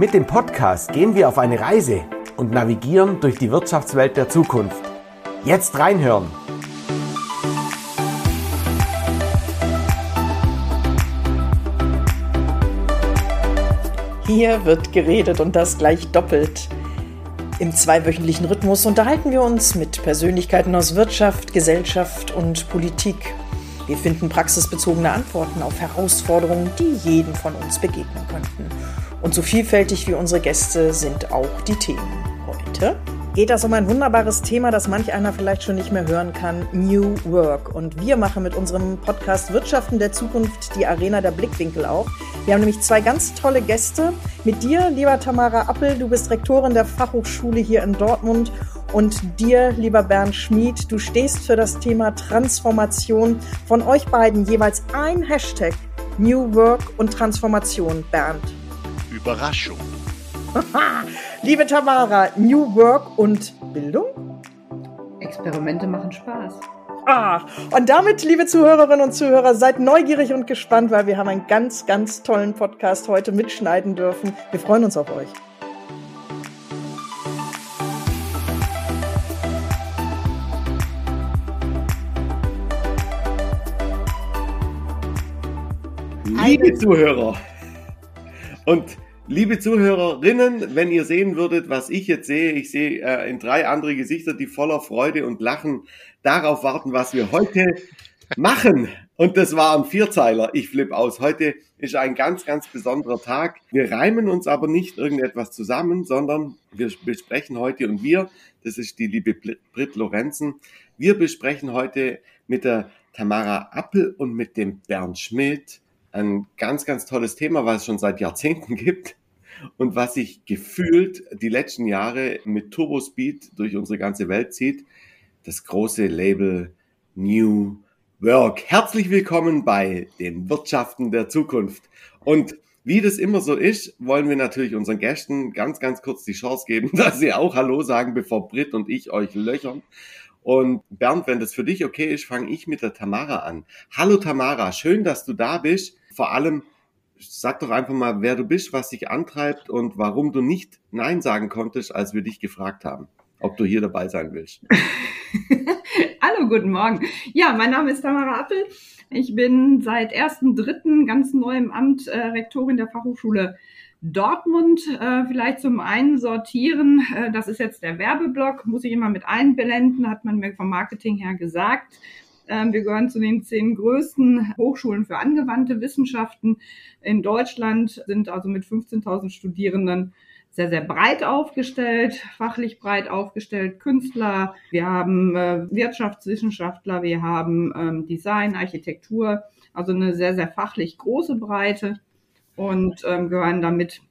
Mit dem Podcast gehen wir auf eine Reise und navigieren durch die Wirtschaftswelt der Zukunft. Jetzt reinhören! Hier wird geredet und das gleich doppelt. Im zweiwöchentlichen Rhythmus unterhalten wir uns mit Persönlichkeiten aus Wirtschaft, Gesellschaft und Politik. Wir finden praxisbezogene Antworten auf Herausforderungen, die jedem von uns begegnen könnten. Und so vielfältig wie unsere Gäste sind auch die Themen. Heute geht das um ein wunderbares Thema, das manch einer vielleicht schon nicht mehr hören kann, New Work. Und wir machen mit unserem Podcast Wirtschaften der Zukunft die Arena der Blickwinkel auf. Wir haben nämlich zwei ganz tolle Gäste. Mit dir, lieber Tamara Appel, du bist Rektorin der Fachhochschule hier in Dortmund. Und dir, lieber Bernd Schmid, du stehst für das Thema Transformation. Von euch beiden jeweils ein Hashtag New Work und Transformation, Bernd. Überraschung. Liebe Tamara, New Work und Bildung? Experimente machen Spaß. Ah, und damit, liebe Zuhörerinnen und Zuhörer, seid neugierig und gespannt, weil wir haben einen ganz, ganz tollen Podcast heute mitschneiden dürfen. Wir freuen uns auf euch. Liebe Zuhörer und Liebe Zuhörerinnen, wenn ihr sehen würdet, was ich jetzt sehe, ich sehe äh, in drei andere Gesichter, die voller Freude und Lachen darauf warten, was wir heute machen. Und das war ein Vierzeiler. Ich flippe aus. Heute ist ein ganz, ganz besonderer Tag. Wir reimen uns aber nicht irgendetwas zusammen, sondern wir besprechen heute und wir, das ist die liebe Brit Lorenzen, wir besprechen heute mit der Tamara Appel und mit dem Bernd Schmidt ein ganz, ganz tolles Thema, was es schon seit Jahrzehnten gibt und was sich gefühlt die letzten Jahre mit Turbo Speed durch unsere ganze Welt zieht, das große Label New Work. Herzlich willkommen bei den Wirtschaften der Zukunft. Und wie das immer so ist, wollen wir natürlich unseren Gästen ganz, ganz kurz die Chance geben, dass sie auch Hallo sagen, bevor Britt und ich euch löchern. Und Bernd, wenn das für dich okay ist, fange ich mit der Tamara an. Hallo Tamara, schön, dass du da bist. Vor allem sag doch einfach mal, wer du bist, was dich antreibt und warum du nicht Nein sagen konntest, als wir dich gefragt haben, ob du hier dabei sein willst. Hallo, guten Morgen. Ja, mein Name ist Tamara Appel. Ich bin seit 1.3. ganz neu im Amt äh, Rektorin der Fachhochschule Dortmund. Äh, vielleicht zum einen sortieren, äh, das ist jetzt der Werbeblock, muss ich immer mit einblenden, hat man mir vom Marketing her gesagt. Ähm, wir gehören zu den zehn größten Hochschulen für angewandte Wissenschaften in Deutschland, sind also mit 15.000 Studierenden sehr, sehr breit aufgestellt, fachlich breit aufgestellt, Künstler, wir haben äh, Wirtschaftswissenschaftler, wir haben ähm, Design, Architektur, also eine sehr, sehr fachlich große Breite und ähm, gehören damit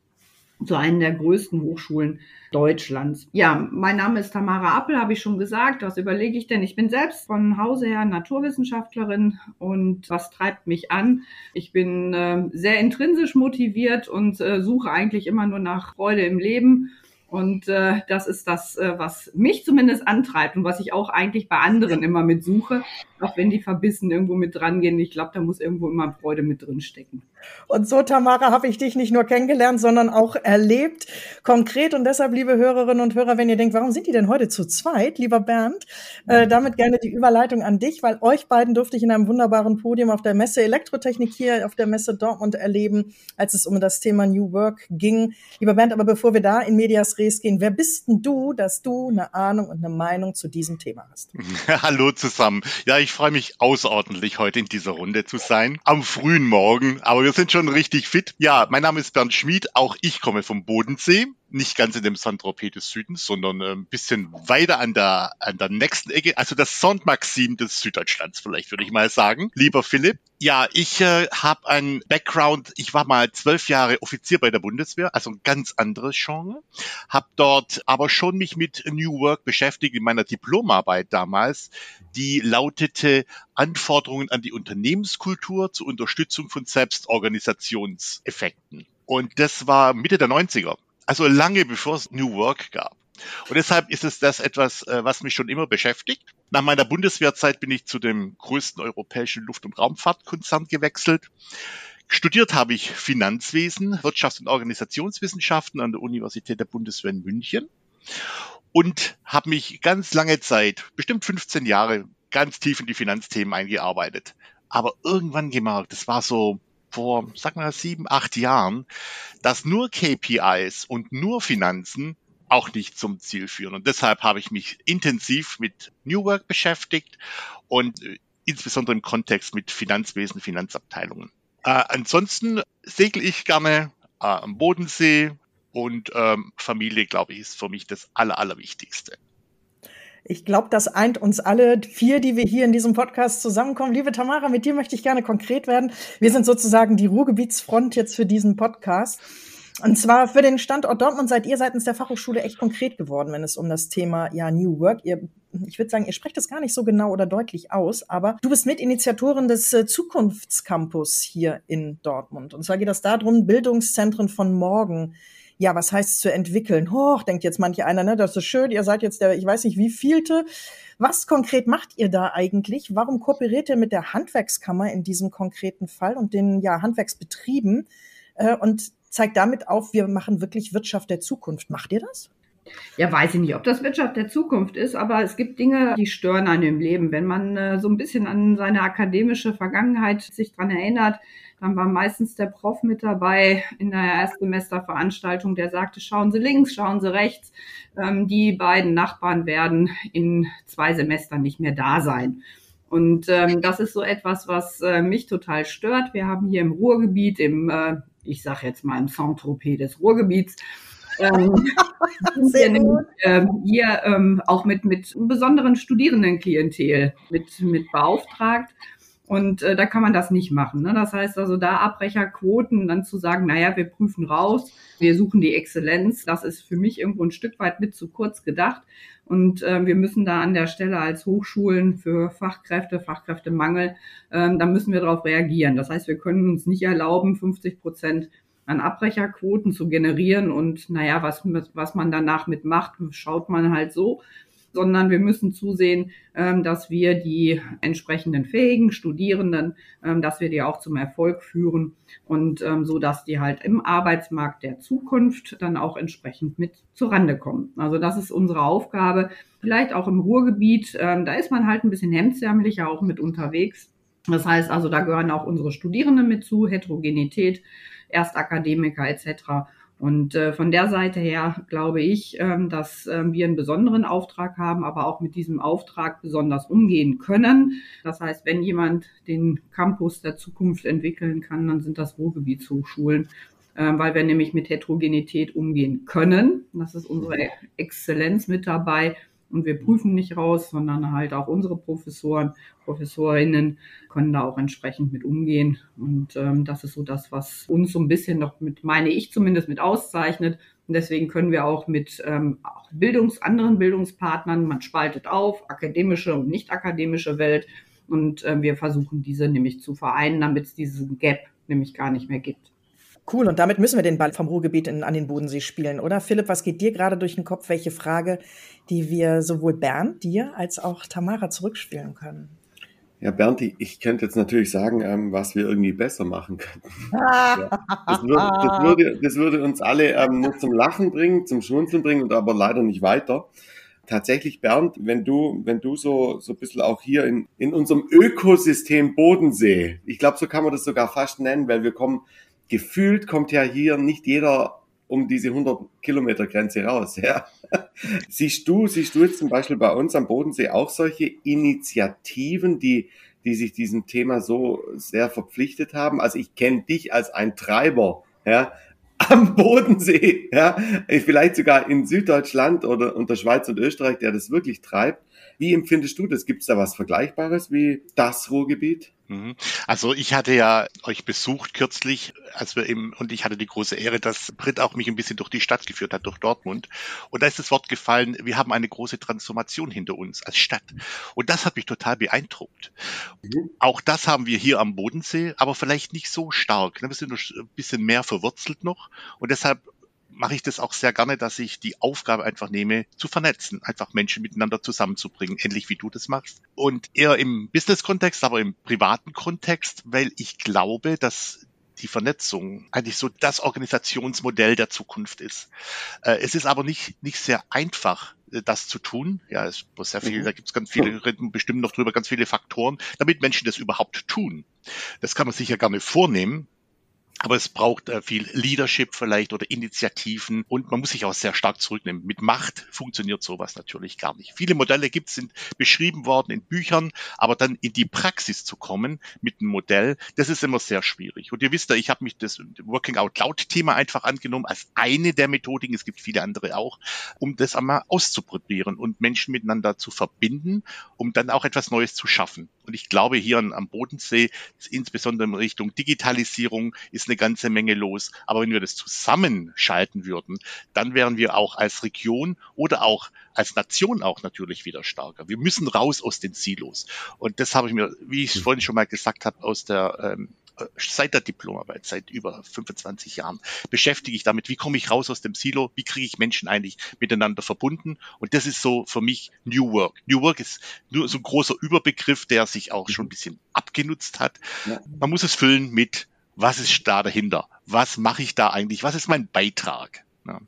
zu einer der größten Hochschulen Deutschlands. Ja, mein Name ist Tamara Appel, habe ich schon gesagt. Was überlege ich denn? Ich bin selbst von Hause her Naturwissenschaftlerin und was treibt mich an? Ich bin äh, sehr intrinsisch motiviert und äh, suche eigentlich immer nur nach Freude im Leben und äh, das ist das, äh, was mich zumindest antreibt und was ich auch eigentlich bei anderen immer mit suche, auch wenn die verbissen irgendwo mit dran gehen. Ich glaube, da muss irgendwo immer Freude mit drin stecken. Und so, Tamara, habe ich dich nicht nur kennengelernt, sondern auch erlebt, konkret. Und deshalb, liebe Hörerinnen und Hörer, wenn ihr denkt, warum sind die denn heute zu zweit, lieber Bernd, äh, damit gerne die Überleitung an dich, weil euch beiden durfte ich in einem wunderbaren Podium auf der Messe Elektrotechnik hier auf der Messe Dortmund erleben, als es um das Thema New Work ging. Lieber Bernd, aber bevor wir da in Medias Res gehen. Wer bist denn du, dass du eine Ahnung und eine Meinung zu diesem Thema hast? Hallo zusammen. Ja, ich freue mich außerordentlich, heute in dieser Runde zu sein. Am frühen Morgen, aber wir sind schon richtig fit. Ja, mein Name ist Bernd Schmid. Auch ich komme vom Bodensee nicht ganz in dem Saint-Tropez des Südens, sondern äh, ein bisschen weiter an der, an der nächsten Ecke, also das Saint-Maxim des Süddeutschlands vielleicht, würde ich mal sagen. Lieber Philipp, ja, ich äh, habe einen Background, ich war mal zwölf Jahre Offizier bei der Bundeswehr, also ein ganz anderes Genre, habe dort aber schon mich mit New Work beschäftigt in meiner Diplomarbeit damals, die lautete Anforderungen an die Unternehmenskultur zur Unterstützung von Selbstorganisationseffekten. Und das war Mitte der 90er. Also lange bevor es New Work gab. Und deshalb ist es das etwas, äh, was mich schon immer beschäftigt. Nach meiner Bundeswehrzeit bin ich zu dem größten europäischen Luft- und Raumfahrtkonzern gewechselt. Studiert habe ich Finanzwesen, Wirtschafts- und Organisationswissenschaften an der Universität der Bundeswehr in München und habe mich ganz lange Zeit, bestimmt 15 Jahre, ganz tief in die Finanzthemen eingearbeitet. Aber irgendwann gemerkt, das war so vor, sag mal, sieben, acht Jahren, dass nur KPIs und nur Finanzen auch nicht zum Ziel führen. Und deshalb habe ich mich intensiv mit New Work beschäftigt und äh, insbesondere im Kontext mit Finanzwesen, Finanzabteilungen. Äh, ansonsten segle ich gerne äh, am Bodensee und ähm, Familie, glaube ich, ist für mich das Aller, Allerwichtigste. Ich glaube, das eint uns alle vier, die wir hier in diesem Podcast zusammenkommen. Liebe Tamara, mit dir möchte ich gerne konkret werden. Wir sind sozusagen die Ruhrgebietsfront jetzt für diesen Podcast. Und zwar für den Standort Dortmund seid ihr seitens der Fachhochschule echt konkret geworden, wenn es um das Thema ja New Work. Ihr, ich würde sagen, ihr sprecht das gar nicht so genau oder deutlich aus, aber du bist Mitinitiatorin des äh, Zukunftscampus hier in Dortmund. Und zwar geht es darum, Bildungszentren von morgen ja, was heißt zu entwickeln? Hoch, denkt jetzt manche einer, ne, das ist schön, ihr seid jetzt der, ich weiß nicht wie vielte. Was konkret macht ihr da eigentlich? Warum kooperiert ihr mit der Handwerkskammer in diesem konkreten Fall und den ja, Handwerksbetrieben äh, und zeigt damit auf, wir machen wirklich Wirtschaft der Zukunft. Macht ihr das? Ja, weiß ich nicht, ob das Wirtschaft der Zukunft ist, aber es gibt Dinge, die stören einen im Leben. Wenn man äh, so ein bisschen an seine akademische Vergangenheit sich dran erinnert, dann war meistens der Prof mit dabei in der Erstsemesterveranstaltung, der sagte, schauen Sie links, schauen Sie rechts. Ähm, die beiden Nachbarn werden in zwei Semestern nicht mehr da sein. Und ähm, das ist so etwas, was äh, mich total stört. Wir haben hier im Ruhrgebiet, im, äh, ich sage jetzt mal im Saint-Tropez des Ruhrgebiets, ähm, Sehr gut. Ähm, hier ähm, auch mit, mit besonderen Studierendenklientel mit, mit beauftragt. Und äh, da kann man das nicht machen. Ne? Das heißt also, da Abbrecherquoten dann zu sagen, naja, wir prüfen raus, wir suchen die Exzellenz, das ist für mich irgendwo ein Stück weit mit zu kurz gedacht. Und äh, wir müssen da an der Stelle als Hochschulen für Fachkräfte, Fachkräftemangel, äh, da müssen wir darauf reagieren. Das heißt, wir können uns nicht erlauben, 50 Prozent an Abbrecherquoten zu generieren und naja, was, was man danach mitmacht, schaut man halt so sondern wir müssen zusehen, ähm, dass wir die entsprechenden fähigen Studierenden, ähm, dass wir die auch zum Erfolg führen und ähm, so, dass die halt im Arbeitsmarkt der Zukunft dann auch entsprechend mit zurande kommen. Also das ist unsere Aufgabe. Vielleicht auch im Ruhrgebiet, da ist man halt ein bisschen hemdsärmelicher auch mit unterwegs. Das heißt also, da gehören auch unsere Studierenden mit zu, Heterogenität, Erstakademiker etc. Und äh, von der Seite her glaube ich, ähm, dass äh, wir einen besonderen Auftrag haben, aber auch mit diesem Auftrag besonders umgehen können. Das heißt, wenn jemand den Campus der Zukunft entwickeln kann, dann sind das Ruhrgebietshochschulen, äh, weil wir nämlich mit Heterogenität umgehen können. Das ist unsere Exzellenz mit dabei. Und wir prüfen nicht raus, sondern halt auch unsere Professoren, Professorinnen können da auch entsprechend mit umgehen. Und ähm, das ist so das, was uns so ein bisschen noch mit, meine ich zumindest, mit auszeichnet. Und deswegen können wir auch mit ähm, auch Bildungs-, anderen Bildungspartnern, man spaltet auf, akademische und nicht akademische Welt. Und äh, wir versuchen diese nämlich zu vereinen, damit es diesen Gap nämlich gar nicht mehr gibt. Cool, und damit müssen wir den Ball vom Ruhrgebiet in, an den Bodensee spielen, oder? Philipp, was geht dir gerade durch den Kopf? Welche Frage, die wir sowohl Bernd, dir, als auch Tamara zurückspielen können? Ja, Bernd, ich könnte jetzt natürlich sagen, ähm, was wir irgendwie besser machen könnten. ja, das, würde, das, würde, das, würde, uns alle ähm, nur zum Lachen bringen, zum Schmunzeln bringen und aber leider nicht weiter. Tatsächlich, Bernd, wenn du, wenn du so, so ein bisschen auch hier in, in unserem Ökosystem Bodensee, ich glaube, so kann man das sogar fast nennen, weil wir kommen gefühlt kommt ja hier nicht jeder um diese 100 Kilometer Grenze raus. Ja. siehst du, siehst du jetzt zum Beispiel bei uns am Bodensee auch solche Initiativen, die, die sich diesem Thema so sehr verpflichtet haben? Also ich kenne dich als ein Treiber, ja, am Bodensee, ja, vielleicht sogar in Süddeutschland oder unter Schweiz und Österreich, der das wirklich treibt. Wie empfindest du das? Gibt es da was Vergleichbares wie das Ruhrgebiet? Mhm. Also ich hatte ja euch besucht kürzlich, als wir eben, und ich hatte die große Ehre, dass Brit auch mich ein bisschen durch die Stadt geführt hat, durch Dortmund. Und da ist das Wort gefallen, wir haben eine große Transformation hinter uns als Stadt. Und das hat mich total beeindruckt. Mhm. Auch das haben wir hier am Bodensee, aber vielleicht nicht so stark. Wir sind ein bisschen mehr verwurzelt noch. Und deshalb mache ich das auch sehr gerne, dass ich die Aufgabe einfach nehme, zu vernetzen, einfach Menschen miteinander zusammenzubringen, ähnlich wie du das machst. Und eher im Business-Kontext, aber im privaten Kontext, weil ich glaube, dass die Vernetzung eigentlich so das Organisationsmodell der Zukunft ist. Äh, es ist aber nicht, nicht sehr einfach, äh, das zu tun. Ja, es muss sehr viel, mhm. da gibt es ganz viele, reden bestimmt noch drüber, ganz viele Faktoren, damit Menschen das überhaupt tun. Das kann man sich ja gerne vornehmen. Aber es braucht äh, viel Leadership vielleicht oder Initiativen und man muss sich auch sehr stark zurücknehmen. Mit Macht funktioniert sowas natürlich gar nicht. Viele Modelle gibt, sind beschrieben worden in Büchern, aber dann in die Praxis zu kommen mit einem Modell, das ist immer sehr schwierig. Und ihr wisst ja, ich habe mich das Working Out Loud Thema einfach angenommen als eine der Methodiken, es gibt viele andere auch, um das einmal auszuprobieren und Menschen miteinander zu verbinden, um dann auch etwas Neues zu schaffen. Und ich glaube, hier am Bodensee, insbesondere in Richtung Digitalisierung, ist eine ganze Menge los. Aber wenn wir das zusammenschalten würden, dann wären wir auch als Region oder auch als Nation auch natürlich wieder stärker. Wir müssen raus aus den Silos. Und das habe ich mir, wie ich vorhin schon mal gesagt habe, aus der ähm, seit der Diplomarbeit, seit über 25 Jahren, beschäftige ich damit, wie komme ich raus aus dem Silo, wie kriege ich Menschen eigentlich miteinander verbunden. Und das ist so für mich New Work. New Work ist nur so ein großer Überbegriff, der sich auch schon ein bisschen abgenutzt hat. Ja. Man muss es füllen mit was ist da dahinter? Was mache ich da eigentlich? Was ist mein Beitrag? Ja.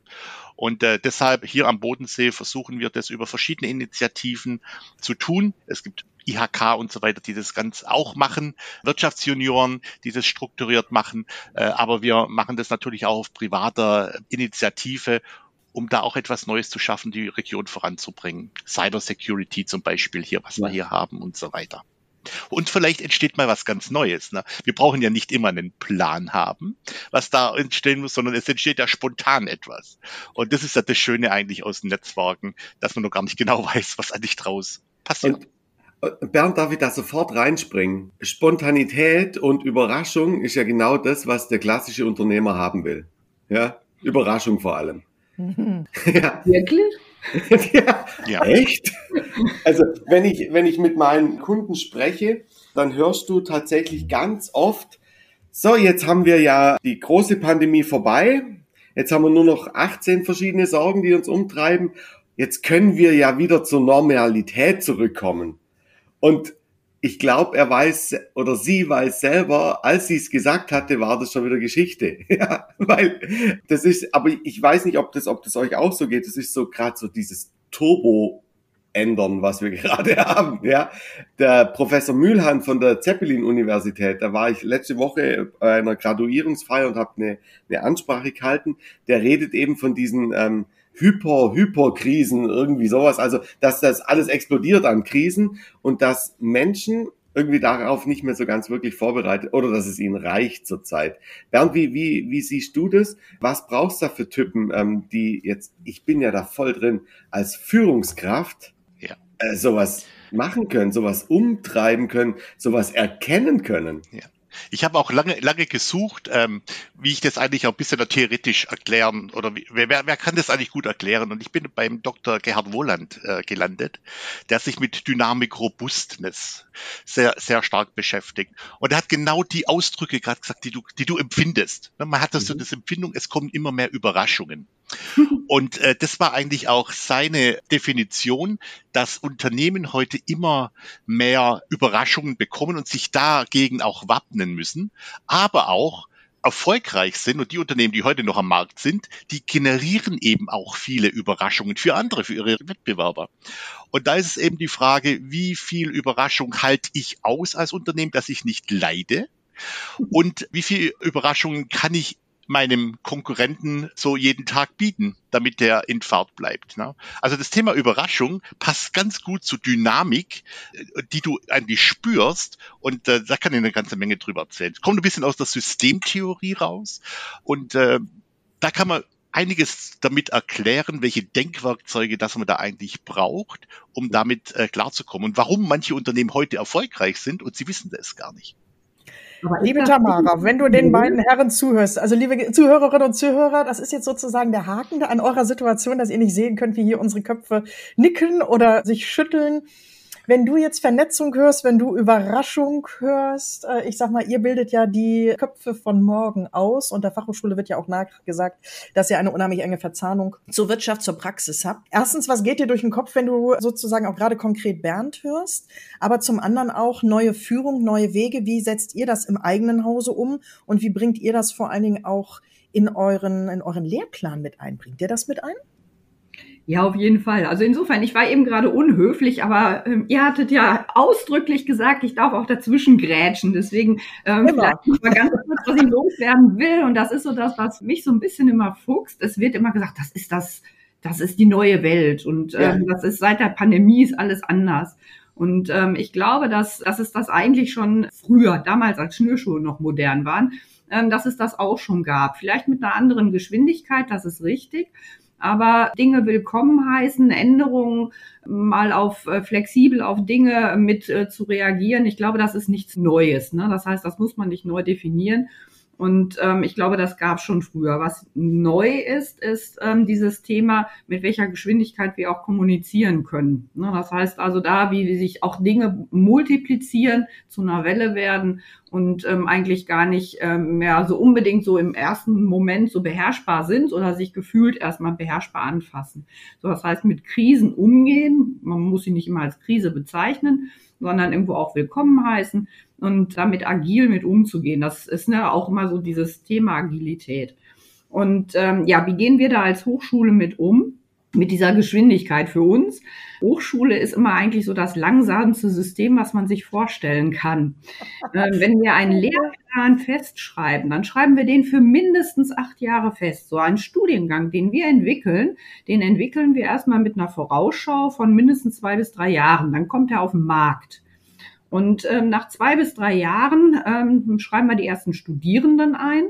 Und äh, deshalb hier am Bodensee versuchen wir das über verschiedene Initiativen zu tun. Es gibt IHK und so weiter, die das ganz auch machen, Wirtschaftsjunioren, die das strukturiert machen, äh, aber wir machen das natürlich auch auf privater Initiative um da auch etwas Neues zu schaffen, die Region voranzubringen. Cyber Security zum Beispiel hier, was ja. wir hier haben und so weiter. Und vielleicht entsteht mal was ganz Neues. Ne? Wir brauchen ja nicht immer einen Plan haben, was da entstehen muss, sondern es entsteht ja spontan etwas. Und das ist ja das Schöne eigentlich aus Netzwerken, dass man noch gar nicht genau weiß, was eigentlich draus passiert. Und Bernd, darf ich da sofort reinspringen? Spontanität und Überraschung ist ja genau das, was der klassische Unternehmer haben will. Ja, Überraschung vor allem. Mhm. ja. Wirklich? ja, ja, echt? Also, wenn ich, wenn ich mit meinen Kunden spreche, dann hörst du tatsächlich ganz oft, so, jetzt haben wir ja die große Pandemie vorbei. Jetzt haben wir nur noch 18 verschiedene Sorgen, die uns umtreiben. Jetzt können wir ja wieder zur Normalität zurückkommen. Und ich glaube, er weiß oder sie weiß selber, als sie es gesagt hatte, war das schon wieder Geschichte. ja, weil das ist, aber ich weiß nicht, ob das, ob das euch auch so geht. Das ist so gerade so dieses Turbo ändern, was wir gerade haben. Ja, der Professor Mühlhahn von der Zeppelin-Universität, da war ich letzte Woche bei einer Graduierungsfeier und habe eine, eine Ansprache gehalten. Der redet eben von diesen ähm, Hyper, Hyperkrisen, irgendwie sowas. Also, dass das alles explodiert an Krisen und dass Menschen irgendwie darauf nicht mehr so ganz wirklich vorbereitet oder dass es ihnen reicht zurzeit. Bernd, wie, wie, wie siehst du das? Was brauchst du da für Typen, ähm, die jetzt, ich bin ja da voll drin, als Führungskraft. Äh, sowas machen können, sowas umtreiben können, sowas erkennen können? Ja. Ich habe auch lange, lange gesucht, ähm, wie ich das eigentlich auch ein bisschen theoretisch erklären oder wie, wer, wer kann das eigentlich gut erklären? Und ich bin beim Dr. Gerhard Wohland äh, gelandet, der sich mit Dynamik Robustness sehr, sehr stark beschäftigt. Und er hat genau die Ausdrücke gerade gesagt, die du, die du empfindest. Man hat das mhm. so das Empfindung, es kommen immer mehr Überraschungen. Und äh, das war eigentlich auch seine Definition, dass Unternehmen heute immer mehr Überraschungen bekommen und sich dagegen auch wappnen müssen, aber auch erfolgreich sind und die Unternehmen, die heute noch am Markt sind, die generieren eben auch viele Überraschungen für andere, für ihre Wettbewerber. Und da ist es eben die Frage, wie viel Überraschung halte ich aus als Unternehmen, dass ich nicht leide? Und wie viel Überraschungen kann ich meinem Konkurrenten so jeden Tag bieten, damit der in Fahrt bleibt. Ne? Also das Thema Überraschung passt ganz gut zur Dynamik, äh, die du eigentlich spürst und äh, da kann ich eine ganze Menge drüber erzählen. Kommt ein bisschen aus der Systemtheorie raus und äh, da kann man einiges damit erklären, welche Denkwerkzeuge das man da eigentlich braucht, um damit äh, klarzukommen und warum manche Unternehmen heute erfolgreich sind und sie wissen das gar nicht. Liebe Tamara, wenn du den beiden Herren zuhörst, also liebe Zuhörerinnen und Zuhörer, das ist jetzt sozusagen der Haken an eurer Situation, dass ihr nicht sehen könnt, wie hier unsere Köpfe nicken oder sich schütteln. Wenn du jetzt Vernetzung hörst, wenn du Überraschung hörst, äh, ich sag mal, ihr bildet ja die Köpfe von morgen aus und der Fachhochschule wird ja auch nachgesagt, dass ihr eine unheimlich enge Verzahnung zur Wirtschaft, zur Praxis habt. Erstens, was geht dir durch den Kopf, wenn du sozusagen auch gerade konkret Bernd hörst? Aber zum anderen auch neue Führung, neue Wege. Wie setzt ihr das im eigenen Hause um und wie bringt ihr das vor allen Dingen auch in euren, in euren Lehrplan mit ein? Bringt ihr das mit ein? Ja, auf jeden Fall. Also insofern, ich war eben gerade unhöflich, aber ähm, ihr hattet ja ausdrücklich gesagt, ich darf auch dazwischen grätschen. Deswegen ähm, vielleicht mal ganz kurz, was ich loswerden will. Und das ist so das, was mich so ein bisschen immer fuchst. Es wird immer gesagt, das ist das, das ist die neue Welt. Und ähm, ja. das ist seit der Pandemie ist alles anders. Und ähm, ich glaube, dass, dass es das eigentlich schon früher, damals als Schnürschuhe noch modern waren, ähm, dass es das auch schon gab. Vielleicht mit einer anderen Geschwindigkeit, das ist richtig aber Dinge willkommen heißen, Änderungen mal auf äh, flexibel auf Dinge mit äh, zu reagieren. Ich glaube, das ist nichts Neues. Ne? Das heißt, das muss man nicht neu definieren. Und ähm, ich glaube, das gab schon früher. Was neu ist, ist ähm, dieses Thema, mit welcher Geschwindigkeit wir auch kommunizieren können. Ne, das heißt also da, wie sich auch Dinge multiplizieren, zu einer Welle werden und ähm, eigentlich gar nicht ähm, mehr so unbedingt so im ersten Moment so beherrschbar sind oder sich gefühlt erstmal beherrschbar anfassen. So, das heißt, mit Krisen umgehen, man muss sie nicht immer als Krise bezeichnen, sondern irgendwo auch willkommen heißen und damit agil mit umzugehen. Das ist ne, auch immer so dieses Thema Agilität. Und ähm, ja, wie gehen wir da als Hochschule mit um? Mit dieser Geschwindigkeit für uns. Hochschule ist immer eigentlich so das langsamste System, was man sich vorstellen kann. Ähm, wenn wir einen Lehrplan festschreiben, dann schreiben wir den für mindestens acht Jahre fest. So ein Studiengang, den wir entwickeln, den entwickeln wir erstmal mit einer Vorausschau von mindestens zwei bis drei Jahren. Dann kommt er auf den Markt. Und ähm, nach zwei bis drei Jahren ähm, schreiben wir die ersten Studierenden ein.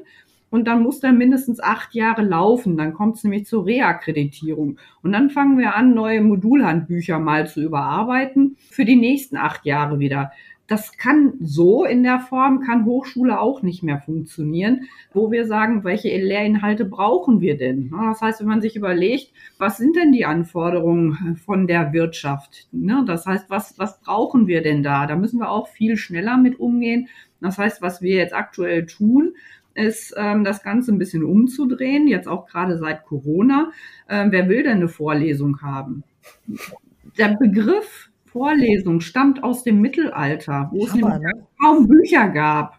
Und dann muss der mindestens acht Jahre laufen. Dann kommt es nämlich zur Reakkreditierung. Und dann fangen wir an, neue Modulhandbücher mal zu überarbeiten für die nächsten acht Jahre wieder. Das kann so in der Form, kann Hochschule auch nicht mehr funktionieren, wo wir sagen, welche Lehrinhalte brauchen wir denn? Das heißt, wenn man sich überlegt, was sind denn die Anforderungen von der Wirtschaft? Ne? Das heißt, was, was brauchen wir denn da? Da müssen wir auch viel schneller mit umgehen. Das heißt, was wir jetzt aktuell tun, ist, ähm, das Ganze ein bisschen umzudrehen, jetzt auch gerade seit Corona. Ähm, wer will denn eine Vorlesung haben? Der Begriff Vorlesung stammt aus dem Mittelalter, wo es nämlich ne? kaum Bücher gab.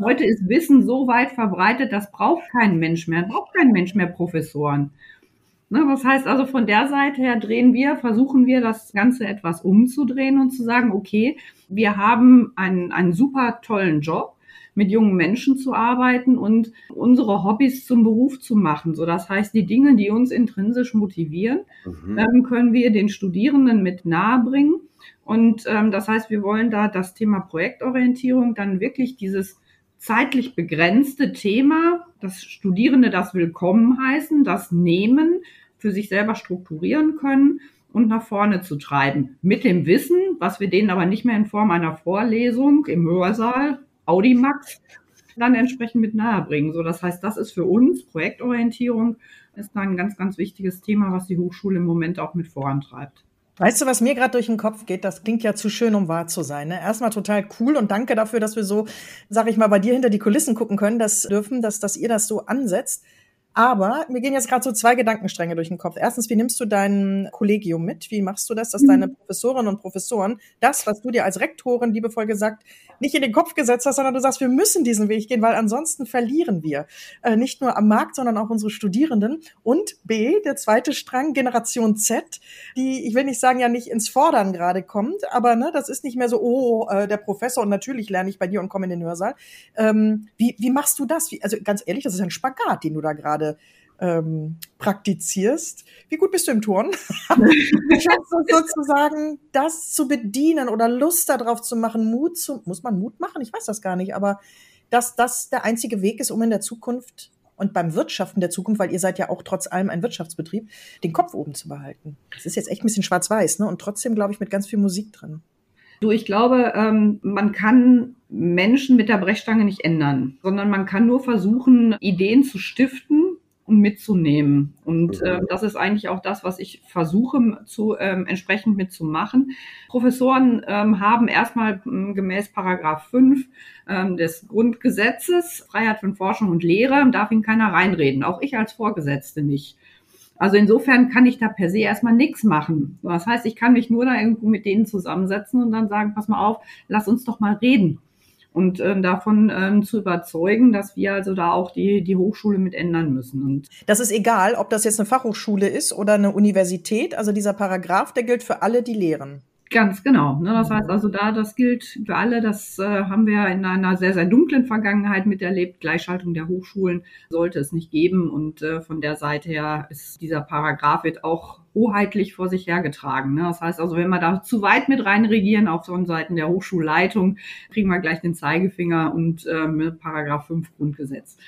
Heute ist Wissen so weit verbreitet, das braucht kein Mensch mehr, braucht kein Mensch mehr Professoren. Ne, das heißt also, von der Seite her drehen wir, versuchen wir das Ganze etwas umzudrehen und zu sagen, okay, wir haben einen, einen super tollen Job, mit jungen Menschen zu arbeiten und unsere Hobbys zum Beruf zu machen. So, das heißt, die Dinge, die uns intrinsisch motivieren, mhm. ähm, können wir den Studierenden mit nahebringen. Und ähm, das heißt, wir wollen da das Thema Projektorientierung dann wirklich dieses zeitlich begrenzte Thema, dass Studierende das willkommen heißen, das nehmen, für sich selber strukturieren können und nach vorne zu treiben. Mit dem Wissen, was wir denen aber nicht mehr in Form einer Vorlesung im Hörsaal Audimax dann entsprechend mit nahebringen. So, das heißt, das ist für uns Projektorientierung ist ein ganz, ganz wichtiges Thema, was die Hochschule im Moment auch mit vorantreibt. Weißt du, was mir gerade durch den Kopf geht? Das klingt ja zu schön, um wahr zu sein. Ne? Erstmal total cool und danke dafür, dass wir so, sag ich mal, bei dir hinter die Kulissen gucken können, das dürfen, dass, dass ihr das so ansetzt. Aber mir gehen jetzt gerade so zwei Gedankenstränge durch den Kopf. Erstens, wie nimmst du dein Kollegium mit? Wie machst du das, dass deine mhm. Professorinnen und Professoren das, was du dir als Rektorin liebevoll gesagt, nicht in den Kopf gesetzt hast, sondern du sagst, wir müssen diesen Weg gehen, weil ansonsten verlieren wir. Äh, nicht nur am Markt, sondern auch unsere Studierenden. Und B, der zweite Strang, Generation Z, die, ich will nicht sagen, ja nicht ins Fordern gerade kommt, aber ne, das ist nicht mehr so, oh, äh, der Professor und natürlich lerne ich bei dir und komme in den Hörsaal. Ähm, wie, wie machst du das? Wie, also ganz ehrlich, das ist ein Spagat, den du da gerade gerade ähm, praktizierst. Wie gut bist du im Turn? sozusagen das zu bedienen oder Lust darauf zu machen, Mut zu, muss man Mut machen? Ich weiß das gar nicht, aber dass das der einzige Weg ist, um in der Zukunft und beim Wirtschaften der Zukunft, weil ihr seid ja auch trotz allem ein Wirtschaftsbetrieb, den Kopf oben zu behalten. Das ist jetzt echt ein bisschen schwarz-weiß, ne? Und trotzdem, glaube ich, mit ganz viel Musik drin. Du, ich glaube, ähm, man kann Menschen mit der Brechstange nicht ändern, sondern man kann nur versuchen, Ideen zu stiften mitzunehmen. Und äh, das ist eigentlich auch das, was ich versuche zu ähm, entsprechend mitzumachen. Professoren ähm, haben erstmal ähm, gemäß Paragraph 5 ähm, des Grundgesetzes Freiheit von Forschung und Lehre, darf ihnen keiner reinreden, auch ich als Vorgesetzte nicht. Also insofern kann ich da per se erstmal nichts machen. Das heißt, ich kann mich nur da irgendwo mit denen zusammensetzen und dann sagen, pass mal auf, lass uns doch mal reden und ähm, davon ähm, zu überzeugen, dass wir also da auch die, die Hochschule mit ändern müssen. Und das ist egal, ob das jetzt eine Fachhochschule ist oder eine Universität. Also dieser Paragraph, der gilt für alle, die lehren. Ganz genau. Ne? Das heißt also da, das gilt für alle. Das äh, haben wir in einer sehr, sehr dunklen Vergangenheit miterlebt. Gleichschaltung der Hochschulen sollte es nicht geben. Und äh, von der Seite her ist dieser Paragraph wird auch hoheitlich vor sich hergetragen. Ne? Das heißt also, wenn wir da zu weit mit reinregieren, auch von Seiten der Hochschulleitung, kriegen wir gleich den Zeigefinger und äh, Paragraph 5 Grundgesetz.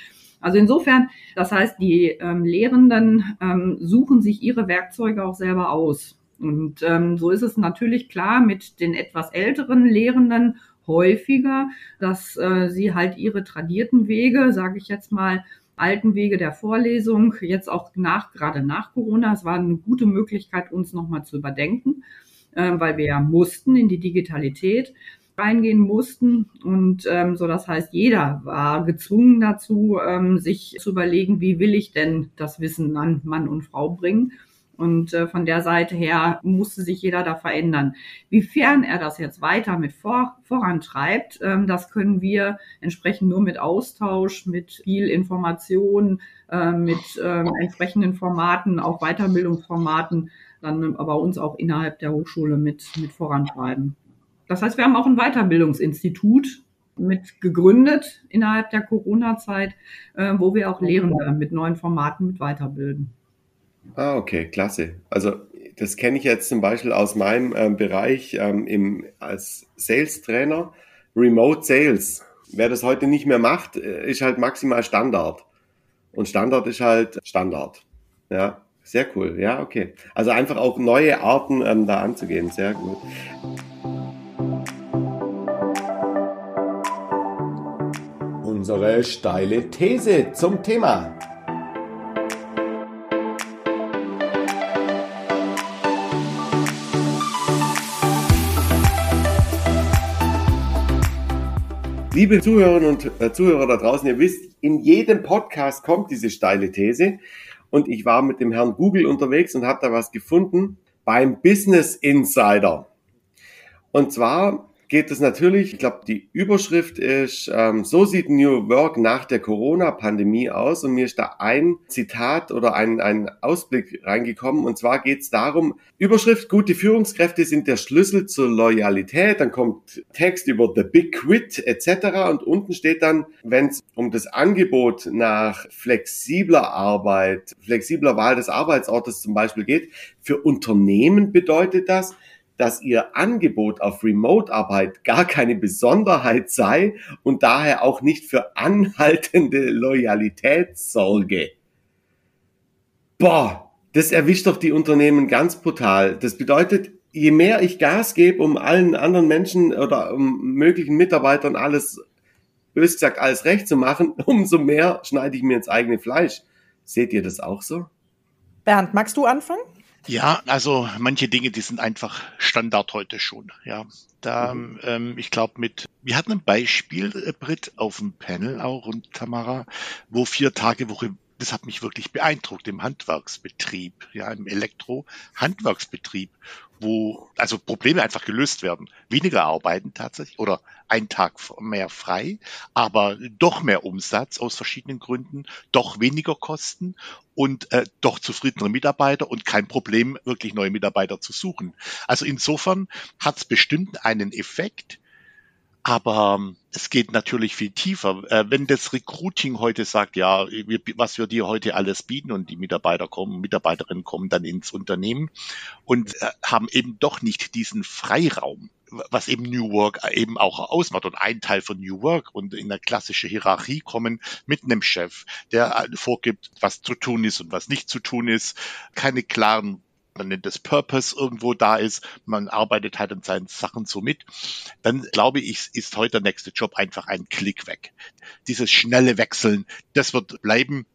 Also insofern, das heißt, die ähm, Lehrenden ähm, suchen sich ihre Werkzeuge auch selber aus. Und ähm, so ist es natürlich klar mit den etwas älteren Lehrenden häufiger, dass äh, sie halt ihre tradierten Wege, sage ich jetzt mal, alten Wege der Vorlesung, jetzt auch nach, gerade nach Corona, es war eine gute Möglichkeit, uns nochmal zu überdenken, äh, weil wir ja mussten in die Digitalität reingehen mussten. Und ähm, so das heißt jeder war gezwungen dazu ähm, sich zu überlegen wie will ich denn das Wissen an Mann und Frau bringen und äh, von der Seite her musste sich jeder da verändern. Wiefern er das jetzt weiter mit vor, vorantreibt, ähm, das können wir entsprechend nur mit Austausch, mit viel Information, äh, mit ähm, entsprechenden Formaten, auch Weiterbildungsformaten, dann bei uns auch innerhalb der Hochschule mit, mit vorantreiben. Das heißt, wir haben auch ein Weiterbildungsinstitut mit gegründet innerhalb der Corona-Zeit, äh, wo wir auch Lehrende mit neuen Formaten mit weiterbilden. Ah, okay, klasse. Also das kenne ich jetzt zum Beispiel aus meinem ähm, Bereich ähm, im, als Sales-Trainer, Remote Sales. Wer das heute nicht mehr macht, äh, ist halt maximal Standard. Und Standard ist halt Standard. Ja, sehr cool. Ja, okay. Also einfach auch neue Arten ähm, da anzugehen. Sehr gut. Unsere steile These zum Thema. Liebe Zuhörerinnen und äh, Zuhörer da draußen, ihr wisst, in jedem Podcast kommt diese steile These. Und ich war mit dem Herrn Google unterwegs und habe da was gefunden beim Business Insider. Und zwar geht es natürlich, ich glaube, die Überschrift ist, ähm, so sieht New Work nach der Corona-Pandemie aus. Und mir ist da ein Zitat oder ein, ein Ausblick reingekommen. Und zwar geht es darum, Überschrift, gute Führungskräfte sind der Schlüssel zur Loyalität. Dann kommt Text über The Big Quit etc. Und unten steht dann, wenn es um das Angebot nach flexibler Arbeit, flexibler Wahl des Arbeitsortes zum Beispiel geht, für Unternehmen bedeutet das, dass ihr Angebot auf Remote-Arbeit gar keine Besonderheit sei und daher auch nicht für anhaltende Loyalität sorge. Boah, das erwischt doch die Unternehmen ganz brutal. Das bedeutet, je mehr ich Gas gebe, um allen anderen Menschen oder um möglichen Mitarbeitern alles, bös gesagt, alles recht zu machen, umso mehr schneide ich mir ins eigene Fleisch. Seht ihr das auch so? Bernd, magst du anfangen? Ja, also manche Dinge, die sind einfach Standard heute schon. Ja, da, mhm. ähm, ich glaube mit, wir hatten ein Beispiel, äh, Brit, auf dem Panel auch und Tamara, wo vier Tage Woche das hat mich wirklich beeindruckt im Handwerksbetrieb, ja, im Elektro-Handwerksbetrieb, wo also Probleme einfach gelöst werden. Weniger arbeiten tatsächlich oder ein Tag mehr frei, aber doch mehr Umsatz aus verschiedenen Gründen, doch weniger Kosten und äh, doch zufriedenere Mitarbeiter und kein Problem, wirklich neue Mitarbeiter zu suchen. Also insofern hat es bestimmt einen Effekt, aber ähm, es geht natürlich viel tiefer. Äh, wenn das Recruiting heute sagt, ja, was wir dir heute alles bieten und die Mitarbeiter kommen, Mitarbeiterinnen kommen dann ins Unternehmen und äh, haben eben doch nicht diesen Freiraum, was eben New Work eben auch ausmacht und ein Teil von New Work und in eine klassische Hierarchie kommen mit einem Chef, der äh, vorgibt, was zu tun ist und was nicht zu tun ist, keine klaren man nennt es Purpose irgendwo da ist, man arbeitet halt an seinen Sachen so mit, dann glaube ich, ist heute der nächste Job einfach ein Klick weg. Dieses schnelle Wechseln, das wird bleiben.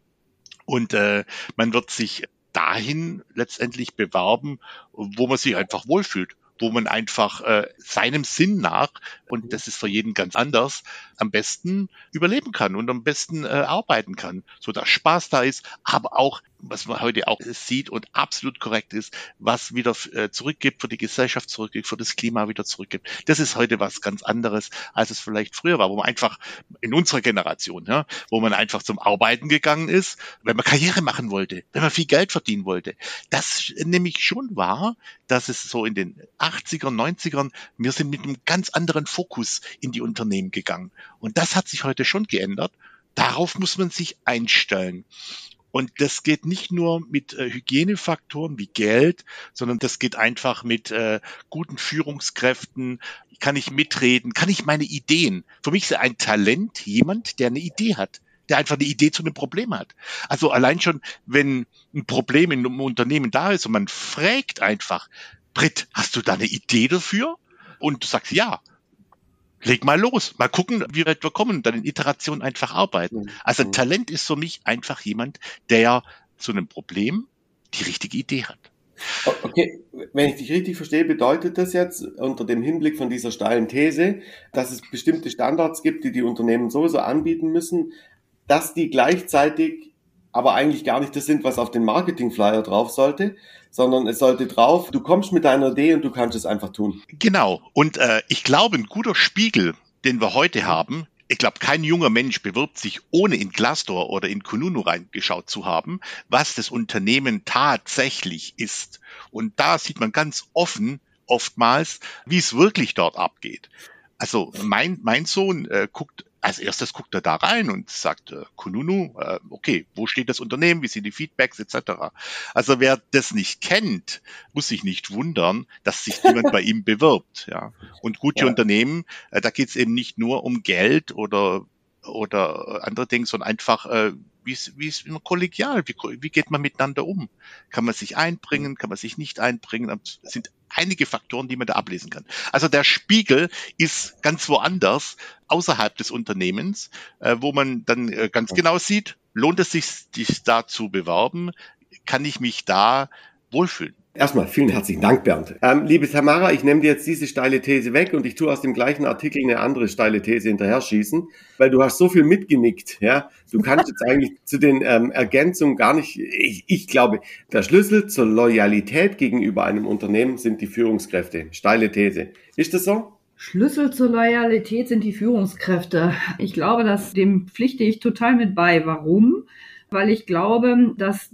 Und äh, man wird sich dahin letztendlich bewerben, wo man sich einfach wohlfühlt wo man einfach äh, seinem Sinn nach, und das ist für jeden ganz anders, am besten überleben kann und am besten äh, arbeiten kann, so dass Spaß da ist, aber auch, was man heute auch sieht und absolut korrekt ist, was wieder äh, zurückgibt, für die Gesellschaft zurückgibt, für das Klima wieder zurückgibt. Das ist heute was ganz anderes, als es vielleicht früher war, wo man einfach in unserer Generation, ja, wo man einfach zum Arbeiten gegangen ist, wenn man Karriere machen wollte, wenn man viel Geld verdienen wollte. Das nehme ich schon wahr, dass es so in den 80ern, 90ern, wir sind mit einem ganz anderen Fokus in die Unternehmen gegangen. Und das hat sich heute schon geändert. Darauf muss man sich einstellen. Und das geht nicht nur mit äh, Hygienefaktoren wie Geld, sondern das geht einfach mit äh, guten Führungskräften. Kann ich mitreden? Kann ich meine Ideen? Für mich ist ein Talent jemand, der eine Idee hat, der einfach eine Idee zu einem Problem hat. Also allein schon, wenn ein Problem in einem Unternehmen da ist und man fragt einfach, Britt, hast du da eine Idee dafür? Und du sagst ja leg mal los, mal gucken, wie weit wir kommen dann in Iteration einfach arbeiten. Mhm. Also mhm. Talent ist für mich einfach jemand, der zu einem Problem die richtige Idee hat. Okay, wenn ich dich richtig verstehe, bedeutet das jetzt unter dem Hinblick von dieser steilen These, dass es bestimmte Standards gibt, die die Unternehmen sowieso anbieten müssen, dass die gleichzeitig aber eigentlich gar nicht das sind, was auf den Marketingflyer drauf sollte, sondern es sollte drauf, du kommst mit deiner Idee und du kannst es einfach tun. Genau. Und äh, ich glaube, ein guter Spiegel, den wir heute haben, ich glaube, kein junger Mensch bewirbt sich, ohne in Glassdoor oder in Kununu reingeschaut zu haben, was das Unternehmen tatsächlich ist. Und da sieht man ganz offen oftmals, wie es wirklich dort abgeht. Also mein, mein Sohn äh, guckt als erstes guckt er da rein und sagt, äh, Kununu, äh, okay, wo steht das Unternehmen, wie sind die Feedbacks etc. Also wer das nicht kennt, muss sich nicht wundern, dass sich jemand bei ihm bewirbt. Ja. Und gute ja. Unternehmen, äh, da geht es eben nicht nur um Geld oder oder andere Dinge, sondern einfach, äh, wie ist, wie ist immer kollegial, wie, wie geht man miteinander um? Kann man sich einbringen, kann man sich nicht einbringen? Sind einige Faktoren, die man da ablesen kann. Also der Spiegel ist ganz woanders, außerhalb des Unternehmens, äh, wo man dann äh, ganz genau sieht, lohnt es sich, sich da zu bewerben? Kann ich mich da wohlfühlen? Erstmal vielen herzlichen Dank, Bernd. Ähm, liebe Tamara, ich nehme dir jetzt diese steile These weg und ich tue aus dem gleichen Artikel eine andere steile These hinterher schießen, weil du hast so viel mitgenickt. Ja, du kannst jetzt eigentlich zu den ähm, Ergänzungen gar nicht. Ich, ich glaube, der Schlüssel zur Loyalität gegenüber einem Unternehmen sind die Führungskräfte. Steile These. Ist das so? Schlüssel zur Loyalität sind die Führungskräfte. Ich glaube, dass dem pflichte ich total mit bei. Warum? Weil ich glaube, dass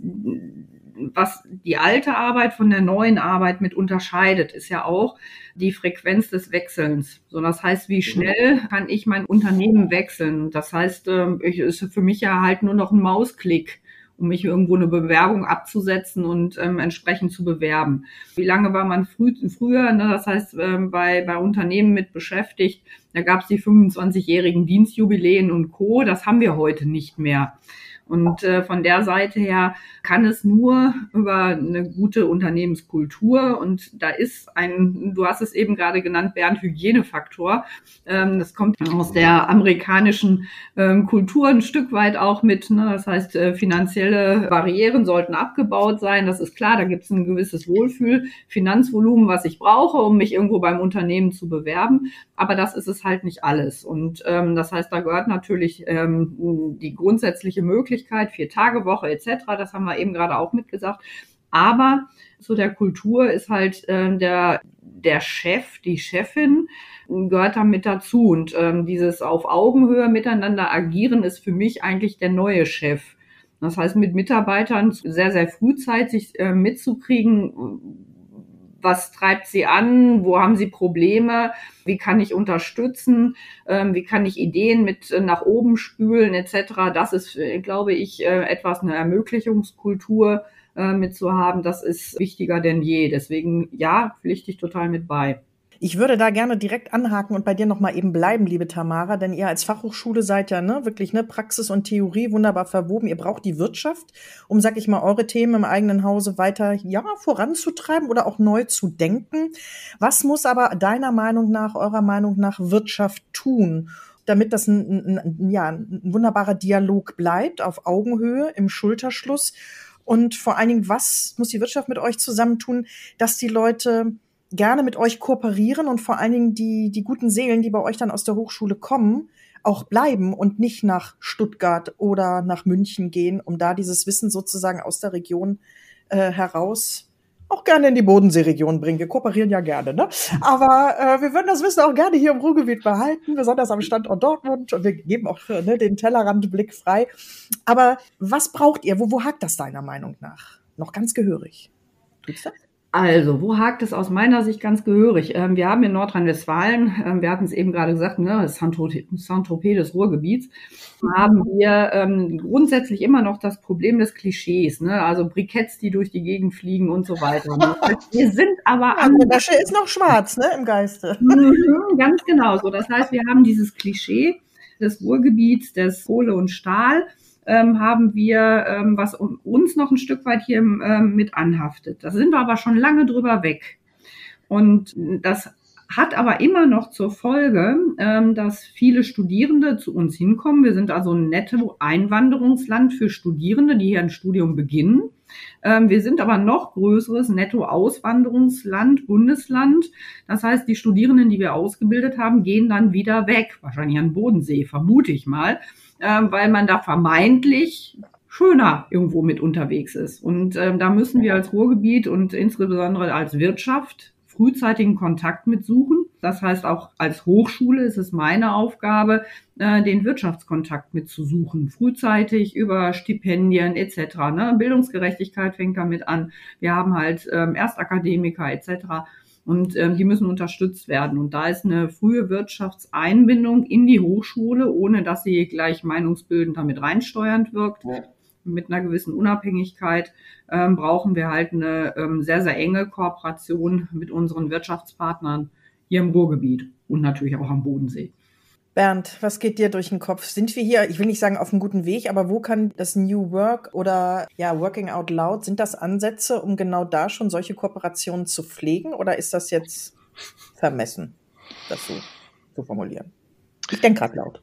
was die alte Arbeit von der neuen Arbeit mit unterscheidet, ist ja auch die Frequenz des Wechselns. So, das heißt, wie schnell kann ich mein Unternehmen wechseln? Das heißt, ähm, ich, ist für mich ja halt nur noch ein Mausklick um mich irgendwo eine Bewerbung abzusetzen und ähm, entsprechend zu bewerben. Wie lange war man früh, früher, ne, das heißt ähm, bei, bei Unternehmen mit beschäftigt, da gab es die 25-jährigen Dienstjubiläen und Co. Das haben wir heute nicht mehr. Und äh, von der Seite her kann es nur über eine gute Unternehmenskultur und da ist ein, du hast es eben gerade genannt, Bernd, Hygienefaktor. Ähm, das kommt aus der amerikanischen ähm, Kultur ein Stück weit auch mit. Ne? Das heißt, äh, finanzielle Barrieren sollten abgebaut sein. Das ist klar, da gibt es ein gewisses Wohlfühl, Finanzvolumen, was ich brauche, um mich irgendwo beim Unternehmen zu bewerben. Aber das ist es halt nicht alles. Und ähm, das heißt, da gehört natürlich ähm, die grundsätzliche Möglichkeit, Möglichkeit, vier Tage Woche etc. Das haben wir eben gerade auch mitgesagt. Aber zu der Kultur ist halt äh, der, der Chef, die Chefin gehört da mit dazu. Und ähm, dieses auf Augenhöhe miteinander agieren ist für mich eigentlich der neue Chef. Das heißt, mit Mitarbeitern sehr, sehr frühzeitig äh, mitzukriegen, was treibt sie an, wo haben sie Probleme, wie kann ich unterstützen, ähm, wie kann ich Ideen mit äh, nach oben spülen etc. Das ist, äh, glaube ich, äh, etwas eine Ermöglichungskultur mit zu haben. Das ist wichtiger denn je. Deswegen ja, pflichte ich total mit bei. Ich würde da gerne direkt anhaken und bei dir nochmal eben bleiben, liebe Tamara, denn ihr als Fachhochschule seid ja ne, wirklich ne, Praxis und Theorie wunderbar verwoben. Ihr braucht die Wirtschaft, um, sag ich mal, eure Themen im eigenen Hause weiter ja, voranzutreiben oder auch neu zu denken. Was muss aber deiner Meinung nach, eurer Meinung nach Wirtschaft tun, damit das ein, ein, ja, ein wunderbarer Dialog bleibt, auf Augenhöhe, im Schulterschluss? Und vor allen Dingen, was muss die Wirtschaft mit euch zusammentun, dass die Leute gerne mit euch kooperieren und vor allen Dingen die, die guten Seelen, die bei euch dann aus der Hochschule kommen, auch bleiben und nicht nach Stuttgart oder nach München gehen, um da dieses Wissen sozusagen aus der Region äh, heraus auch gerne in die Bodenseeregion bringen. Wir kooperieren ja gerne, ne? Aber äh, wir würden das Wissen auch gerne hier im Ruhrgebiet behalten, besonders am Standort Dortmund. Und wir geben auch ne, den Tellerrandblick frei. Aber was braucht ihr? Wo, wo hakt das deiner Meinung nach? Noch ganz gehörig. Tut's das? Also, wo hakt es aus meiner Sicht ganz gehörig? Ähm, wir haben in Nordrhein-Westfalen, ähm, wir hatten es eben gerade gesagt, ne, Saint-Tropez des Ruhrgebiets, haben wir ähm, grundsätzlich immer noch das Problem des Klischees, ne? also Briketts, die durch die Gegend fliegen und so weiter. Ne? Wir sind aber ja, Die Wäsche ist noch schwarz, ne, im Geiste. Mhm, ganz genau so. Das heißt, wir haben dieses Klischee des Ruhrgebiets, des Kohle und Stahl ähm, haben wir, ähm, was uns noch ein Stück weit hier ähm, mit anhaftet. Da sind wir aber schon lange drüber weg. Und das hat aber immer noch zur Folge, ähm, dass viele Studierende zu uns hinkommen. Wir sind also ein Netto-Einwanderungsland für Studierende, die hier ein Studium beginnen. Ähm, wir sind aber noch größeres Netto-Auswanderungsland, Bundesland. Das heißt, die Studierenden, die wir ausgebildet haben, gehen dann wieder weg. Wahrscheinlich an Bodensee, vermute ich mal ähm, weil man da vermeintlich schöner irgendwo mit unterwegs ist. Und ähm, da müssen wir als Ruhrgebiet und insbesondere als Wirtschaft frühzeitigen Kontakt mit suchen. Das heißt, auch als Hochschule ist es meine Aufgabe, äh, den Wirtschaftskontakt mitzusuchen. Frühzeitig über Stipendien etc. Ne? Bildungsgerechtigkeit fängt damit an. Wir haben halt ähm, Erstakademiker etc und ähm, die müssen unterstützt werden. Und da ist eine frühe Wirtschaftseinbindung in die Hochschule, ohne dass sie gleich meinungsbildend damit reinsteuernd wirkt. Ja. Mit einer gewissen Unabhängigkeit ähm, brauchen wir halt eine ähm, sehr, sehr enge Kooperation mit unseren Wirtschaftspartnern hier im Ruhrgebiet und natürlich auch am Bodensee. Bernd, was geht dir durch den Kopf? Sind wir hier, ich will nicht sagen auf einem guten Weg, aber wo kann das New Work oder ja, Working Out Loud, sind das Ansätze, um genau da schon solche Kooperationen zu pflegen oder ist das jetzt vermessen, das so zu formulieren? Ich denke gerade laut.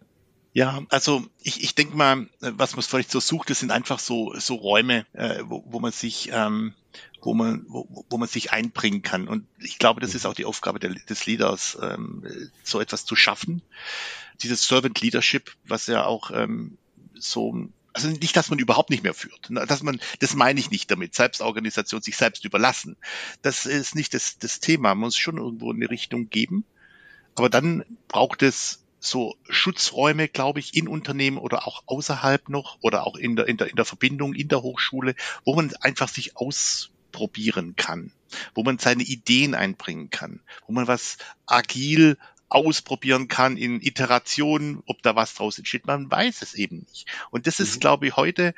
Ja, also ich, ich denke mal, was man vielleicht so sucht, das sind einfach so, so Räume, äh, wo, wo man sich ähm, wo man, wo, wo man sich einbringen kann. Und ich glaube, das ist auch die Aufgabe der, des Leaders, ähm, so etwas zu schaffen. Dieses Servant Leadership, was ja auch ähm, so also nicht, dass man überhaupt nicht mehr führt. Dass man, das meine ich nicht damit. Selbstorganisation, sich selbst überlassen. Das ist nicht das, das Thema. Man muss schon irgendwo eine Richtung geben. Aber dann braucht es so Schutzräume, glaube ich, in Unternehmen oder auch außerhalb noch oder auch in der, in der, in der Verbindung in der Hochschule, wo man einfach sich ausprobieren kann, wo man seine Ideen einbringen kann, wo man was agil ausprobieren kann in Iterationen, ob da was draus entsteht. Man weiß es eben nicht. Und das ist, mhm. glaube ich, heute,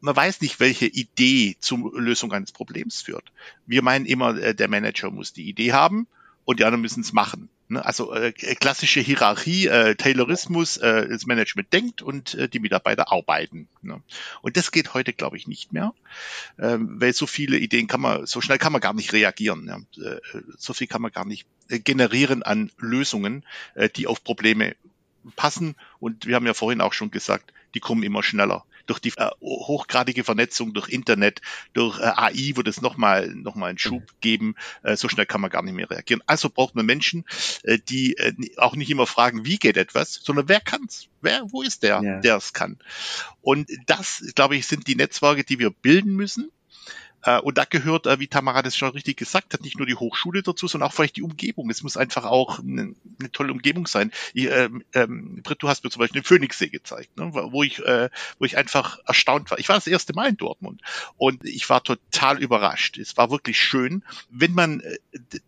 man weiß nicht, welche Idee zur Lösung eines Problems führt. Wir meinen immer, äh, der Manager muss die Idee haben und die anderen müssen es machen. Ne? Also äh, klassische Hierarchie, äh, Taylorismus, äh, das Management denkt und äh, die Mitarbeiter arbeiten. Ne? Und das geht heute, glaube ich, nicht mehr, ähm, weil so viele Ideen kann man, so schnell kann man gar nicht reagieren. Äh, so viel kann man gar nicht äh, generieren an Lösungen, äh, die auf Probleme passen. Und wir haben ja vorhin auch schon gesagt, die kommen immer schneller durch die äh, hochgradige Vernetzung, durch Internet, durch äh, AI wird es nochmal noch mal einen Schub geben. Äh, so schnell kann man gar nicht mehr reagieren. Also braucht man Menschen, äh, die äh, auch nicht immer fragen, wie geht etwas, sondern wer kann's? Wer, wo ist der, ja. der es kann? Und das, glaube ich, sind die Netzwerke, die wir bilden müssen und da gehört, äh, wie Tamara das schon richtig gesagt hat, nicht nur die Hochschule dazu, sondern auch vielleicht die Umgebung. Es muss einfach auch eine, eine tolle Umgebung sein. Ich, ähm, ähm, Britt, du hast mir zum Beispiel den Phoenixsee gezeigt, ne, wo ich, äh, wo ich einfach erstaunt war. Ich war das erste Mal in Dortmund und ich war total überrascht. Es war wirklich schön, wenn man äh,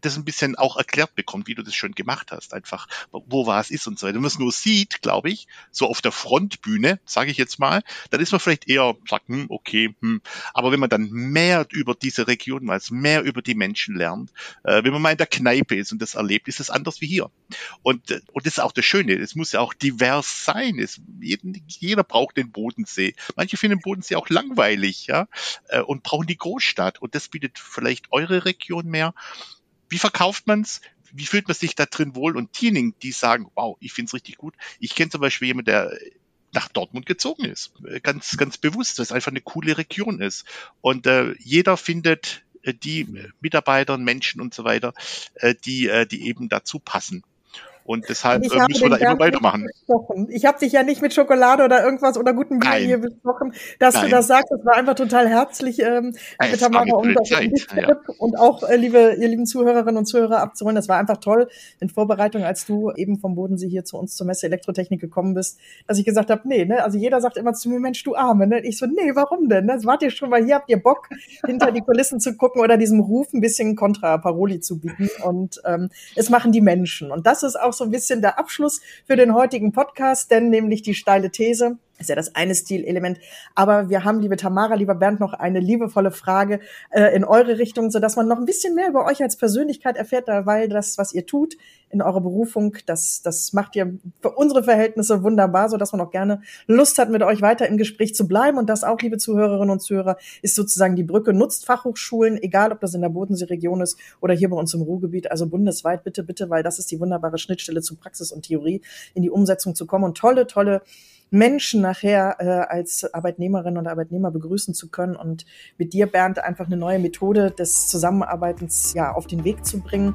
das ein bisschen auch erklärt bekommt, wie du das schön gemacht hast, einfach wo was ist und so weiter. Wenn man es nur sieht, glaube ich, so auf der Frontbühne, sage ich jetzt mal, dann ist man vielleicht eher sagt, hm, okay, hm. aber wenn man dann mehr mehr über diese Region weiß, mehr über die Menschen lernt. Äh, wenn man mal in der Kneipe ist und das erlebt, ist es anders wie hier. Und, äh, und das ist auch das Schöne. Es muss ja auch divers sein. Es, jeden, jeder braucht den Bodensee. Manche finden den Bodensee auch langweilig, ja, äh, und brauchen die Großstadt. Und das bietet vielleicht eure Region mehr. Wie verkauft man's? wie fühlt man sich da drin wohl? Und diejenigen, die sagen, wow, ich finde es richtig gut. Ich kenne zum Beispiel jemanden, der nach Dortmund gezogen ist. Ganz, ganz bewusst, weil es einfach eine coole Region ist. Und äh, jeder findet äh, die Mitarbeiter, Menschen und so weiter, äh, die, äh, die eben dazu passen. Und deshalb und äh, müssen wir da immer weitermachen. Ich habe dich ja nicht mit Schokolade oder irgendwas oder guten Bier hier besprochen, dass Nein. du das sagst. Das war einfach total herzlich, ähm, ja, mit Tamara und, ja. und auch, äh, liebe, ihr lieben Zuhörerinnen und Zuhörer abzuholen. Das war einfach toll in Vorbereitung, als du eben vom Bodensee hier zu uns zur Messe Elektrotechnik gekommen bist, dass ich gesagt habe, nee, ne, also jeder sagt immer zu mir, Mensch, du Arme, ne? Ich so, nee, warum denn? Das wart ihr schon mal hier, habt ihr Bock, hinter die Kulissen zu gucken oder diesem Ruf ein bisschen Kontra Paroli zu bieten. Und ähm, es machen die Menschen. Und das ist auch so ein bisschen der Abschluss für den heutigen Podcast, denn nämlich die steile These ist ja das eine Stilelement. Aber wir haben, liebe Tamara, lieber Bernd, noch eine liebevolle Frage äh, in eure Richtung, so dass man noch ein bisschen mehr über euch als Persönlichkeit erfährt, weil das, was ihr tut in eurer Berufung, das, das macht ihr für unsere Verhältnisse wunderbar, so dass man auch gerne Lust hat, mit euch weiter im Gespräch zu bleiben. Und das auch, liebe Zuhörerinnen und Zuhörer, ist sozusagen die Brücke. Nutzt Fachhochschulen, egal ob das in der Bodenseeregion ist oder hier bei uns im Ruhrgebiet, also bundesweit, bitte, bitte, weil das ist die wunderbare Schnittstelle zu Praxis und Theorie, in die Umsetzung zu kommen und tolle, tolle Menschen nachher äh, als Arbeitnehmerin und Arbeitnehmer begrüßen zu können und mit dir, Bernd, einfach eine neue Methode des Zusammenarbeitens ja, auf den Weg zu bringen.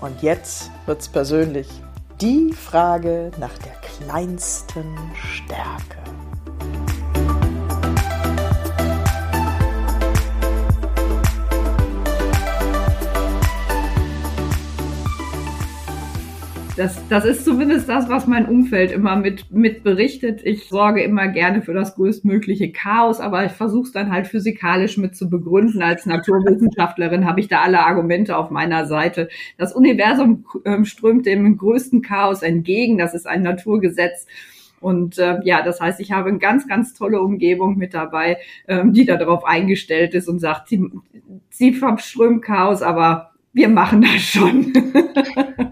Und jetzt wird's persönlich. Die Frage nach der kleinsten Stärke. Das, das ist zumindest das, was mein Umfeld immer mit, mit berichtet. Ich sorge immer gerne für das größtmögliche Chaos, aber ich versuche es dann halt physikalisch mit zu begründen. Als Naturwissenschaftlerin habe ich da alle Argumente auf meiner Seite. Das Universum ähm, strömt dem größten Chaos entgegen. Das ist ein Naturgesetz. Und äh, ja, das heißt, ich habe eine ganz, ganz tolle Umgebung mit dabei, ähm, die darauf eingestellt ist und sagt, sie, sie verströmt Chaos, aber wir machen das schon.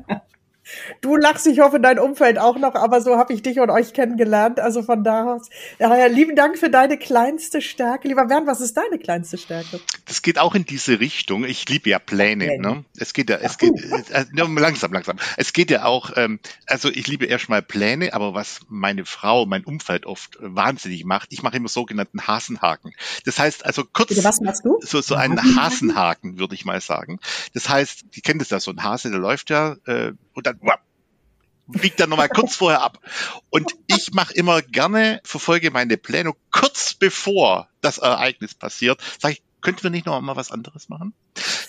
Du lachst, ich hoffe, dein Umfeld auch noch, aber so habe ich dich und euch kennengelernt. Also von da aus. Ja, lieben Dank für deine kleinste Stärke. Lieber Bernd, was ist deine kleinste Stärke? Das geht auch in diese Richtung. Ich liebe ja Pläne. Pläne. Ne? Es geht ja, es geht äh, äh, langsam, langsam. Es geht ja auch, ähm, also ich liebe erstmal Pläne, aber was meine Frau, mein Umfeld oft wahnsinnig macht, ich mache immer sogenannten Hasenhaken. Das heißt also kurz, Bitte, was machst du? So, so einen Hasenhaken, würde ich mal sagen. Das heißt, die kennt es ja, so ein Hase, der läuft ja äh, und dann wapp, biegt dann nochmal kurz vorher ab. Und ich mache immer gerne, verfolge meine Pläne kurz bevor das Ereignis passiert, sage ich, könnten wir nicht noch mal was anderes machen?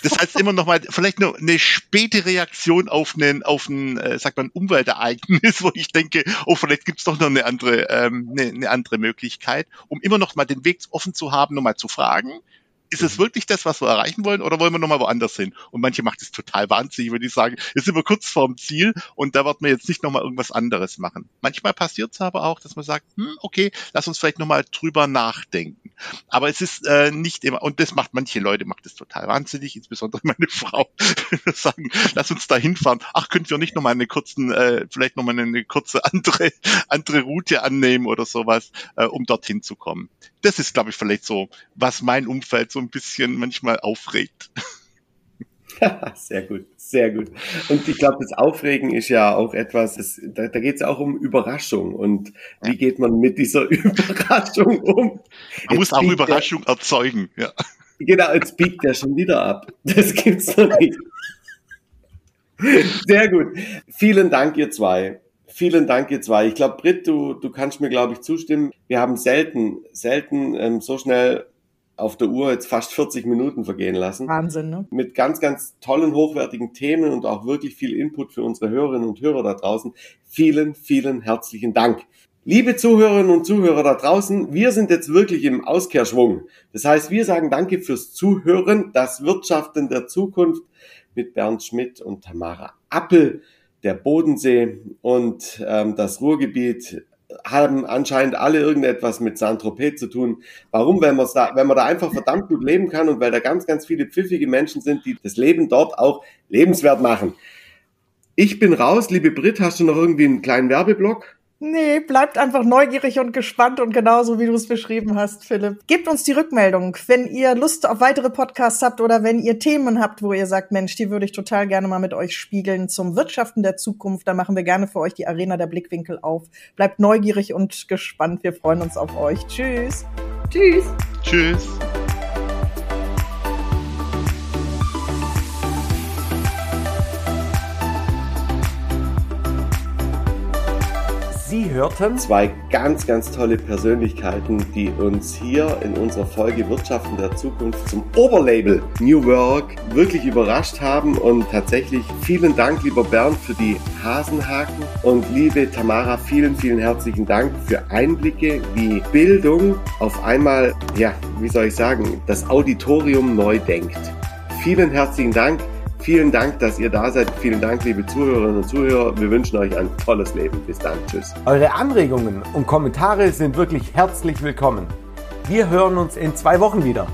Das heißt immer noch mal vielleicht nur eine späte Reaktion auf einen, auf ein, äh, sagt man, Umweltereignis, wo ich denke, oh, vielleicht gibt's doch noch eine andere, ähm, eine, eine andere Möglichkeit, um immer noch mal den Weg offen zu haben, nochmal zu fragen, ist es wirklich das, was wir erreichen wollen, oder wollen wir nochmal woanders hin? Und manche macht es total wahnsinnig, wenn die sagen, jetzt sind wir kurz vorm Ziel und da wird man jetzt nicht nochmal irgendwas anderes machen. Manchmal passiert es aber auch, dass man sagt, hm, okay, lass uns vielleicht nochmal drüber nachdenken. Aber es ist äh, nicht immer, und das macht manche Leute, macht es total wahnsinnig, insbesondere meine Frau, sagen, lass uns da hinfahren. Ach, könnten wir nicht nochmal eine kurzen, äh, vielleicht nochmal eine kurze andere, andere Route annehmen oder sowas, äh, um dorthin zu kommen. Das ist, glaube ich, vielleicht so, was mein Umfeld so ein bisschen manchmal aufregt. sehr gut, sehr gut. Und ich glaube, das Aufregen ist ja auch etwas, das, da, da geht es auch um Überraschung. Und wie geht man mit dieser Überraschung um? Man jetzt muss auch Überraschung der, erzeugen, ja. Genau, jetzt biegt der schon wieder ab. Das gibt's noch nicht. Sehr gut. Vielen Dank, ihr zwei. Vielen Dank, ihr zwei. Ich glaube, Britt, du, du kannst mir, glaube ich, zustimmen. Wir haben selten, selten ähm, so schnell auf der Uhr jetzt fast 40 Minuten vergehen lassen. Wahnsinn, ne? Mit ganz, ganz tollen, hochwertigen Themen und auch wirklich viel Input für unsere Hörerinnen und Hörer da draußen. Vielen, vielen herzlichen Dank. Liebe Zuhörerinnen und Zuhörer da draußen, wir sind jetzt wirklich im Auskehrschwung. Das heißt, wir sagen Danke fürs Zuhören. Das Wirtschaften der Zukunft mit Bernd Schmidt und Tamara Appel, der Bodensee und ähm, das Ruhrgebiet haben anscheinend alle irgendetwas mit Saint-Tropez zu tun. Warum? Wenn, man's da, wenn man da einfach verdammt gut leben kann und weil da ganz, ganz viele pfiffige Menschen sind, die das Leben dort auch lebenswert machen. Ich bin raus. Liebe Brit, hast du noch irgendwie einen kleinen Werbeblock? Nee, bleibt einfach neugierig und gespannt und genauso wie du es beschrieben hast, Philipp. Gebt uns die Rückmeldung, wenn ihr Lust auf weitere Podcasts habt oder wenn ihr Themen habt, wo ihr sagt, Mensch, die würde ich total gerne mal mit euch spiegeln zum Wirtschaften der Zukunft. Da machen wir gerne für euch die Arena der Blickwinkel auf. Bleibt neugierig und gespannt. Wir freuen uns auf euch. Tschüss. Tschüss. Tschüss. Hörten zwei ganz, ganz tolle Persönlichkeiten, die uns hier in unserer Folge Wirtschaften der Zukunft zum Oberlabel New Work wirklich überrascht haben. Und tatsächlich vielen Dank, lieber Bernd, für die Hasenhaken und liebe Tamara, vielen, vielen herzlichen Dank für Einblicke, wie Bildung auf einmal, ja, wie soll ich sagen, das Auditorium neu denkt. Vielen herzlichen Dank. Vielen Dank, dass ihr da seid. Vielen Dank, liebe Zuhörerinnen und Zuhörer. Wir wünschen euch ein tolles Leben. Bis dann. Tschüss. Eure Anregungen und Kommentare sind wirklich herzlich willkommen. Wir hören uns in zwei Wochen wieder.